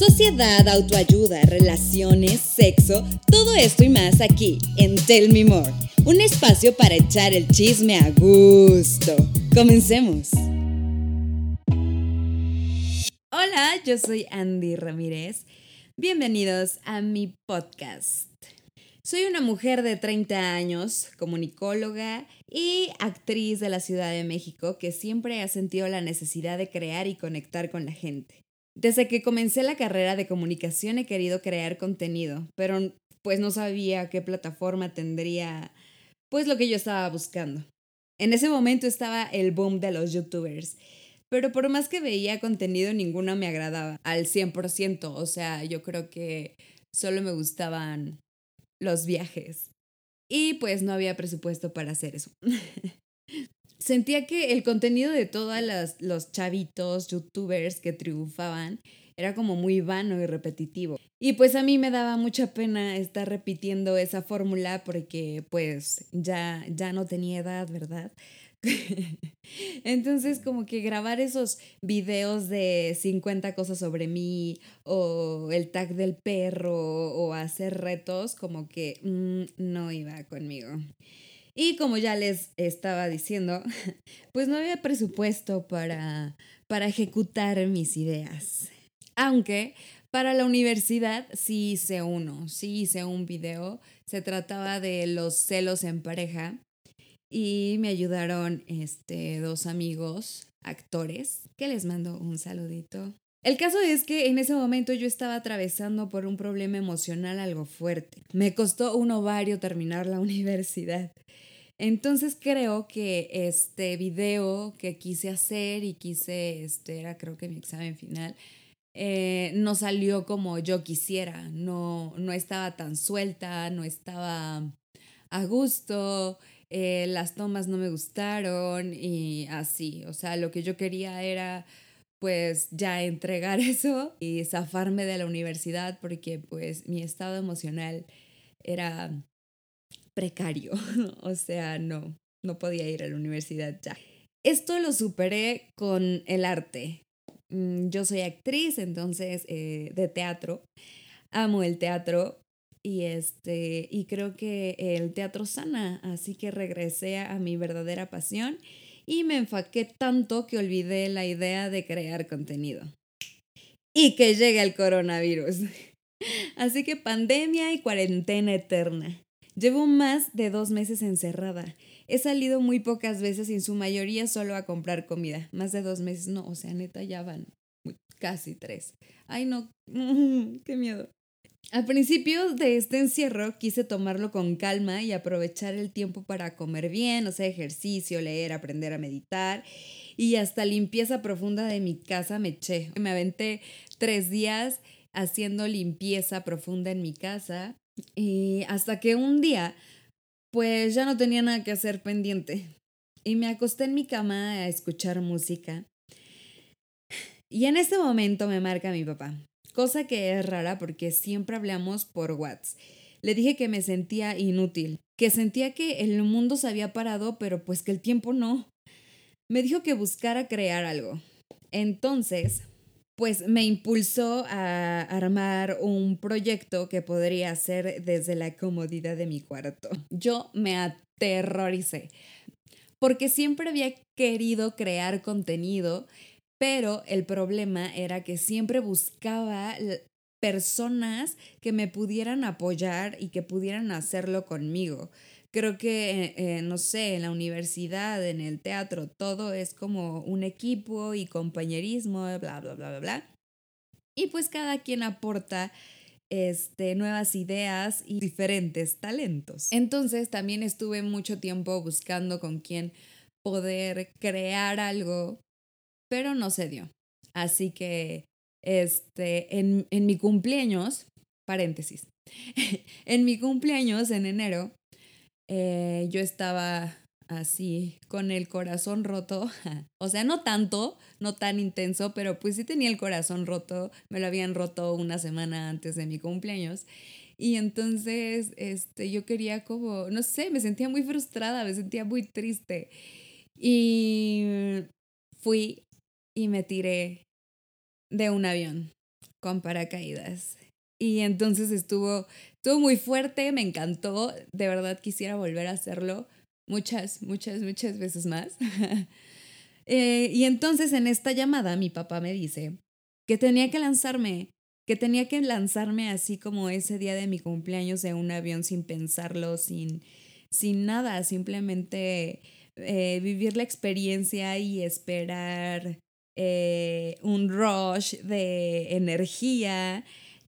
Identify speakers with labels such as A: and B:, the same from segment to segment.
A: Sociedad, autoayuda, relaciones, sexo, todo esto y más aquí en Tell Me More, un espacio para echar el chisme a gusto. Comencemos. Hola, yo soy Andy Ramírez. Bienvenidos a mi podcast. Soy una mujer de 30 años, comunicóloga y actriz de la Ciudad de México que siempre ha sentido la necesidad de crear y conectar con la gente. Desde que comencé la carrera de comunicación he querido crear contenido, pero pues no sabía qué plataforma tendría pues lo que yo estaba buscando. En ese momento estaba el boom de los youtubers, pero por más que veía contenido ninguna me agradaba al 100%, o sea, yo creo que solo me gustaban los viajes. Y pues no había presupuesto para hacer eso. Sentía que el contenido de todos los chavitos, youtubers que triunfaban, era como muy vano y repetitivo. Y pues a mí me daba mucha pena estar repitiendo esa fórmula porque pues ya, ya no tenía edad, ¿verdad? Entonces, como que grabar esos videos de 50 cosas sobre mí o el tag del perro o hacer retos, como que mm, no iba conmigo. Y como ya les estaba diciendo, pues no había presupuesto para, para ejecutar mis ideas. Aunque para la universidad sí hice uno, sí hice un video. Se trataba de los celos en pareja y me ayudaron este, dos amigos, actores, que les mando un saludito. El caso es que en ese momento yo estaba atravesando por un problema emocional algo fuerte. Me costó un ovario terminar la universidad. Entonces creo que este video que quise hacer y quise, este era creo que mi examen final, eh, no salió como yo quisiera, no, no estaba tan suelta, no estaba a gusto, eh, las tomas no me gustaron y así. O sea, lo que yo quería era pues ya entregar eso y zafarme de la universidad porque pues mi estado emocional era precario. o sea, no, no podía ir a la universidad ya. Esto lo superé con el arte. Mm, yo soy actriz, entonces, eh, de teatro. Amo el teatro, y este y creo que el teatro sana, así que regresé a mi verdadera pasión y me enfoqué tanto que olvidé la idea de crear contenido. Y que llegue el coronavirus. Así que pandemia y cuarentena eterna. Llevo más de dos meses encerrada. He salido muy pocas veces y en su mayoría solo a comprar comida. Más de dos meses, no, o sea, neta ya van casi tres. Ay, no, qué miedo. Al principio de este encierro quise tomarlo con calma y aprovechar el tiempo para comer bien, o sea, ejercicio, leer, aprender a meditar y hasta limpieza profunda de mi casa me eché. Me aventé tres días haciendo limpieza profunda en mi casa y hasta que un día pues ya no tenía nada que hacer pendiente y me acosté en mi cama a escuchar música. Y en ese momento me marca mi papá cosa que es rara porque siempre hablamos por WhatsApp. Le dije que me sentía inútil, que sentía que el mundo se había parado, pero pues que el tiempo no. Me dijo que buscara crear algo. Entonces, pues me impulsó a armar un proyecto que podría hacer desde la comodidad de mi cuarto. Yo me aterroricé porque siempre había querido crear contenido pero el problema era que siempre buscaba personas que me pudieran apoyar y que pudieran hacerlo conmigo. Creo que, eh, no sé, en la universidad, en el teatro, todo es como un equipo y compañerismo, bla, bla, bla, bla, bla. Y pues cada quien aporta este, nuevas ideas y diferentes talentos. Entonces también estuve mucho tiempo buscando con quién poder crear algo pero no se dio. Así que este, en, en mi cumpleaños, paréntesis, en mi cumpleaños en enero, eh, yo estaba así con el corazón roto, o sea, no tanto, no tan intenso, pero pues sí tenía el corazón roto, me lo habían roto una semana antes de mi cumpleaños. Y entonces, este, yo quería como, no sé, me sentía muy frustrada, me sentía muy triste. Y fui y me tiré de un avión. con paracaídas. Y entonces estuvo, estuvo muy fuerte, me encantó, de verdad quisiera volver a hacerlo muchas, muchas, muchas veces más. Eh, y entonces en esta llamada mi papá me dice que tenía que lanzarme, que tenía que lanzarme así como ese día de mi cumpleaños de un avión sin pensarlo, sin, sin nada, simplemente eh, vivir la experiencia y esperar eh, un rush de energía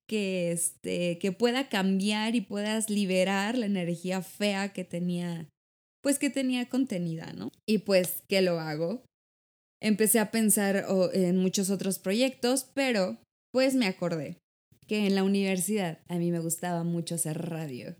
A: que, este, que pueda cambiar y puedas liberar la energía fea que tenía, pues que tenía contenida, ¿no? Y pues, ¿qué lo hago? Empecé a pensar en muchos otros proyectos, pero pues me acordé que en la universidad a mí me gustaba mucho hacer radio.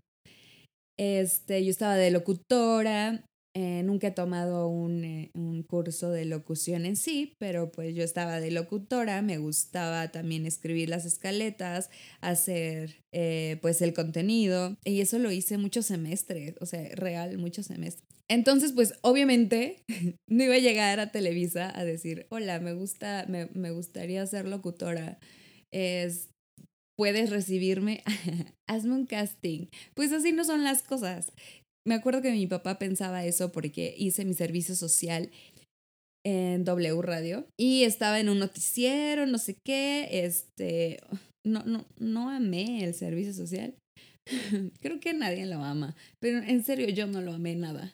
A: Este, yo estaba de locutora eh, nunca he tomado eh, un, curso de locución en sí, pero pues yo estaba de locutora, me gustaba también escribir las escaletas, hacer eh, pues el contenido y eso lo hice muchos semestres, o sea, real, muchos semestres. Entonces, pues obviamente no iba a llegar a Televisa a decir, hola, me, gusta, me, me gustaría ser locutora. Es, puedes recibirme, hazme un casting. Pues así no son las cosas me acuerdo que mi papá pensaba eso porque hice mi servicio social en W Radio y estaba en un noticiero, no sé qué, este, no, no, no amé el servicio social. Creo que nadie lo ama, pero en serio yo no lo amé nada.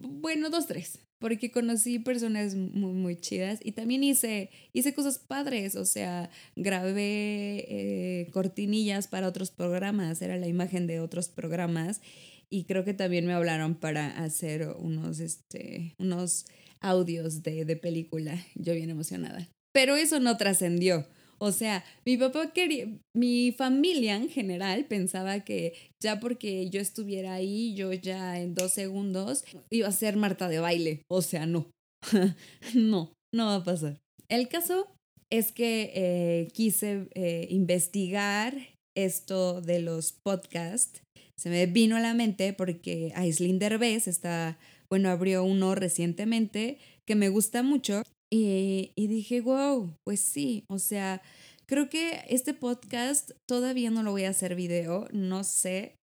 A: Bueno, dos, tres, porque conocí personas muy, muy chidas y también hice, hice cosas padres, o sea, grabé eh, cortinillas para otros programas, era la imagen de otros programas y creo que también me hablaron para hacer unos, este, unos audios de, de película. Yo bien emocionada. Pero eso no trascendió. O sea, mi papá quería, mi familia en general pensaba que ya porque yo estuviera ahí, yo ya en dos segundos iba a ser Marta de baile. O sea, no. no, no va a pasar. El caso es que eh, quise eh, investigar esto de los podcasts se me vino a la mente porque Aislinn Derbez está, bueno, abrió uno recientemente que me gusta mucho y, y dije, wow, pues sí, o sea, creo que este podcast todavía no lo voy a hacer video, no sé,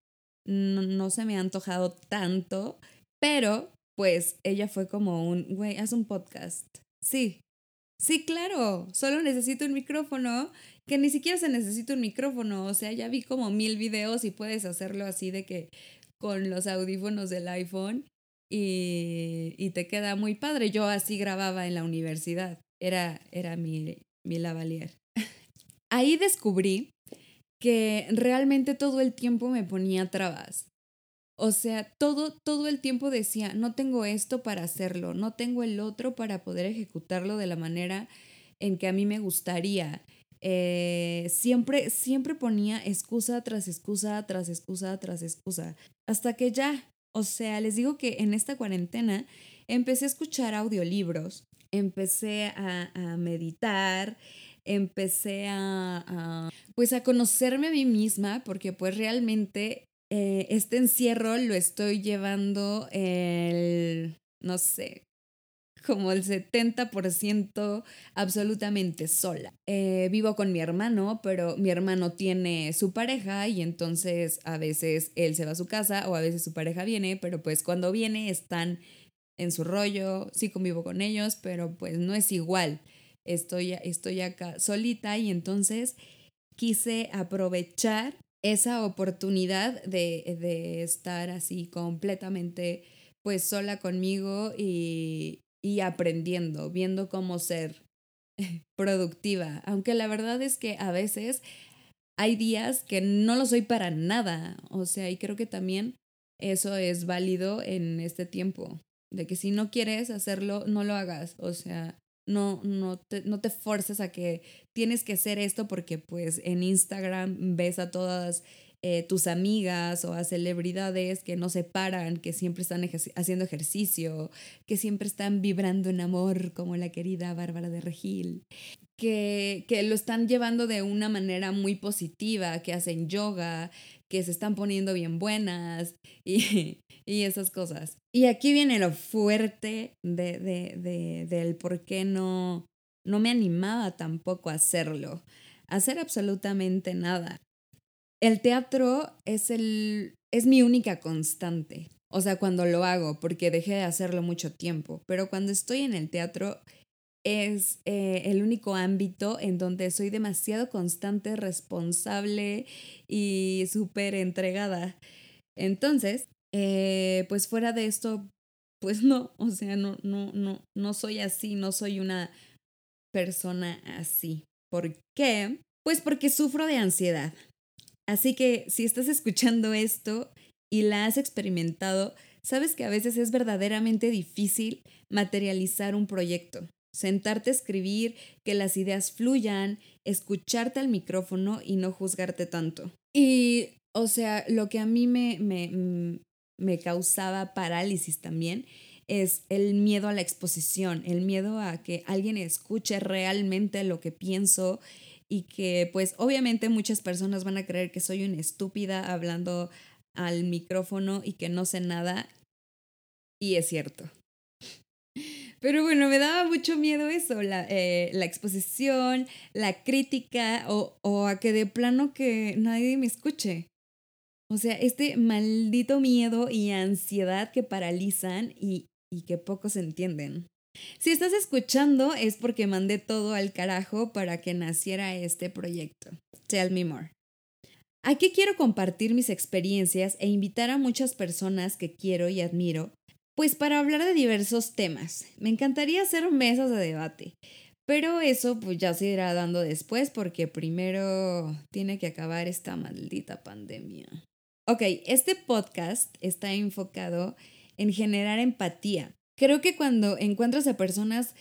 A: no, no se me ha antojado tanto, pero pues ella fue como un, güey, haz un podcast. Sí, sí, claro, solo necesito un micrófono que ni siquiera se necesita un micrófono, o sea, ya vi como mil videos y puedes hacerlo así de que con los audífonos del iPhone y, y te queda muy padre. Yo así grababa en la universidad, era, era mi, mi lavalier. Ahí descubrí que realmente todo el tiempo me ponía trabas. O sea, todo, todo el tiempo decía, no tengo esto para hacerlo, no tengo el otro para poder ejecutarlo de la manera en que a mí me gustaría. Eh, siempre, siempre ponía excusa tras excusa, tras excusa, tras excusa, hasta que ya, o sea, les digo que en esta cuarentena empecé a escuchar audiolibros, empecé a, meditar, empecé a, pues a conocerme a mí misma, porque pues realmente eh, este encierro lo estoy llevando el, no sé, como el 70% absolutamente sola. Eh, vivo con mi hermano, pero mi hermano tiene su pareja y entonces a veces él se va a su casa o a veces su pareja viene, pero pues cuando viene están en su rollo, sí convivo con ellos, pero pues no es igual. Estoy, estoy acá solita y entonces quise aprovechar esa oportunidad de, de estar así completamente pues sola conmigo y, y aprendiendo, viendo cómo ser productiva. Aunque la verdad es que a veces hay días que no lo soy para nada. O sea, y creo que también eso es válido en este tiempo. De que si no quieres hacerlo, no lo hagas. O sea, no, no, te, no te forces a que tienes que hacer esto porque pues en Instagram ves a todas eh, tus amigas o a celebridades que no se paran, que siempre están haciendo ejercicio, que siempre están vibrando en amor, como la querida Bárbara de Regil, que, que lo están llevando de una manera muy positiva, que hacen yoga, que se están poniendo bien buenas y, y esas cosas. Y aquí viene lo fuerte de, de, de, del por qué no, no me animaba tampoco a hacerlo. hacer absolutamente nada. El teatro es, el, es mi única constante. O sea, cuando lo hago, porque dejé de hacerlo mucho tiempo. Pero cuando estoy en el teatro es eh, el único ámbito en donde soy demasiado constante, responsable y súper entregada. Entonces, eh, pues fuera de esto, pues no, o sea, no, no, no, no soy así, no soy una persona así. ¿Por qué? Pues porque sufro de ansiedad. Así que si estás escuchando esto y la has experimentado, sabes que a veces es verdaderamente difícil materializar un proyecto. Sentarte a escribir, que las ideas fluyan, escucharte al micrófono y no juzgarte tanto. Y, o sea, lo que a mí me, me, mm, me causaba parálisis también es el miedo a la exposición, el miedo a que alguien escuche realmente lo que pienso y que pues obviamente muchas personas van a creer que soy una estúpida hablando al micrófono y que no sé nada y es cierto. Pero bueno, me daba mucho miedo eso, la, eh, exposición, la crítica o, o a que de plano que nadie me escuche. O sea, este maldito miedo y ansiedad que paralizan y, y que pocos entienden. Si estás escuchando es porque mandé todo al carajo para que naciera este proyecto. Tell me more. Aquí quiero compartir mis experiencias e invitar a muchas personas que quiero y admiro, pues para hablar de diversos temas. Me encantaría hacer mesas de debate, pero eso pues ya se irá dando después porque primero tiene que acabar esta maldita pandemia. Ok, este podcast está enfocado en generar empatía. Creo que cuando encuentras a personas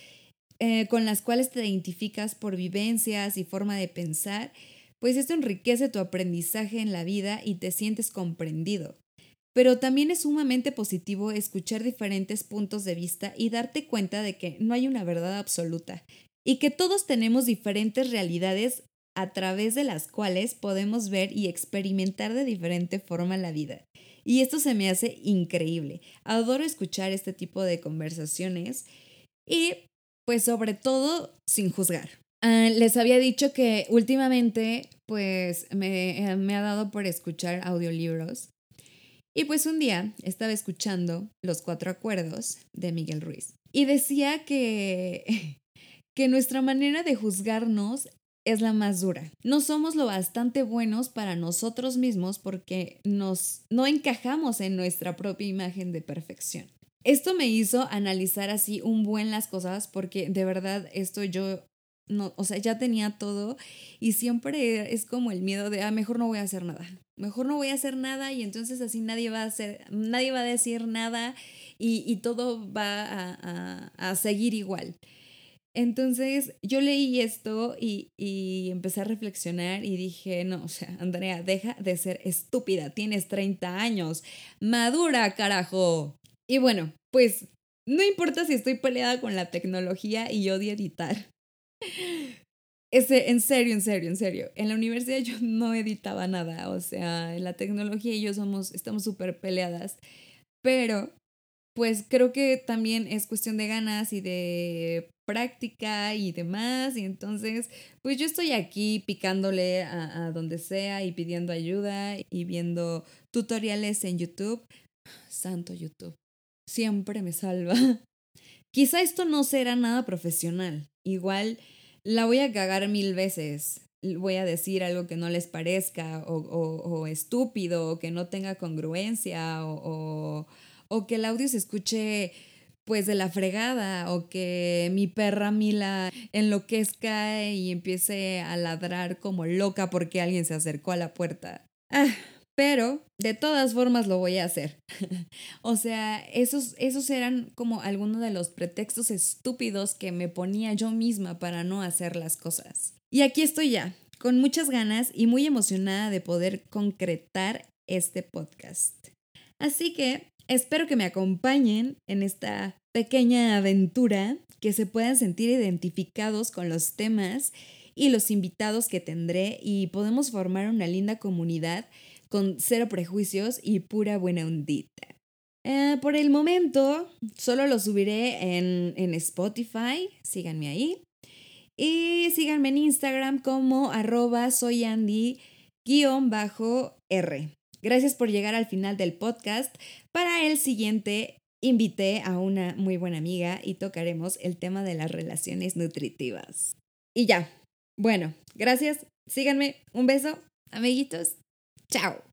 A: eh, con las cuales te identificas por vivencias y forma de pensar, pues esto enriquece tu aprendizaje en la vida y te sientes comprendido. Pero también es sumamente positivo escuchar diferentes puntos de vista y darte cuenta de que no hay una verdad absoluta y que todos tenemos diferentes realidades a través de las cuales podemos ver y experimentar de diferente forma la vida. Y esto se me hace increíble. Adoro escuchar este tipo de conversaciones y pues sobre todo sin juzgar. Ah, les había dicho que últimamente pues me, eh, me ha dado por escuchar audiolibros. Y pues un día estaba escuchando Los Cuatro Acuerdos de Miguel Ruiz. Y decía que, que nuestra manera de juzgarnos es la más dura. No somos lo bastante buenos para nosotros mismos porque nos no encajamos en nuestra propia imagen de perfección. Esto me hizo analizar así un buen las cosas porque de verdad esto yo no, o sea, ya tenía todo y siempre es como el miedo de, ah, mejor no voy a hacer nada, mejor no voy a hacer nada y entonces así nadie va a hacer, nadie va a decir nada y, todo va a, a seguir igual. Entonces yo leí esto y, y, empecé a reflexionar y dije, no, o sea, Andrea, deja de ser estúpida, tienes 30 años, madura, carajo. Y bueno, pues no importa si estoy peleada con la tecnología y odio editar. Ese, en serio, en serio, en serio. En la universidad yo no editaba nada, o sea, en la tecnología y yo somos, estamos súper peleadas. Pero pues creo que también es cuestión de ganas y de práctica y demás. Y entonces, pues yo estoy aquí picándole a, donde sea y pidiendo ayuda y viendo tutoriales en YouTube. Santo YouTube, siempre me salva. Quizá esto no será nada profesional. Igual la voy a cagar mil veces. Voy a decir algo que no les parezca o, o estúpido o que no tenga congruencia o o que el audio se escuche pues de la fregada o que mi perra Mila enloquezca y empiece a ladrar como loca porque alguien se acercó a la puerta. Ah, pero de todas formas lo voy a hacer. o sea, esos, esos eran como algunos de los pretextos estúpidos que me ponía yo misma para no hacer las cosas. Y aquí estoy ya, con muchas ganas y muy emocionada de poder concretar este podcast. Así que Espero que me acompañen en esta pequeña aventura, que se puedan sentir identificados con los temas y los invitados que tendré y podemos formar una linda comunidad con cero prejuicios y pura buena ondita. Eh, por el momento, solo lo subiré en, en Spotify, síganme ahí. Y síganme en Instagram como arroba soyandy-r. Gracias por llegar al final del podcast. Para el siguiente invité a una muy buena amiga y tocaremos el tema de las relaciones nutritivas. Y ya. Bueno, gracias. Síganme. Un beso, amiguitos. Out.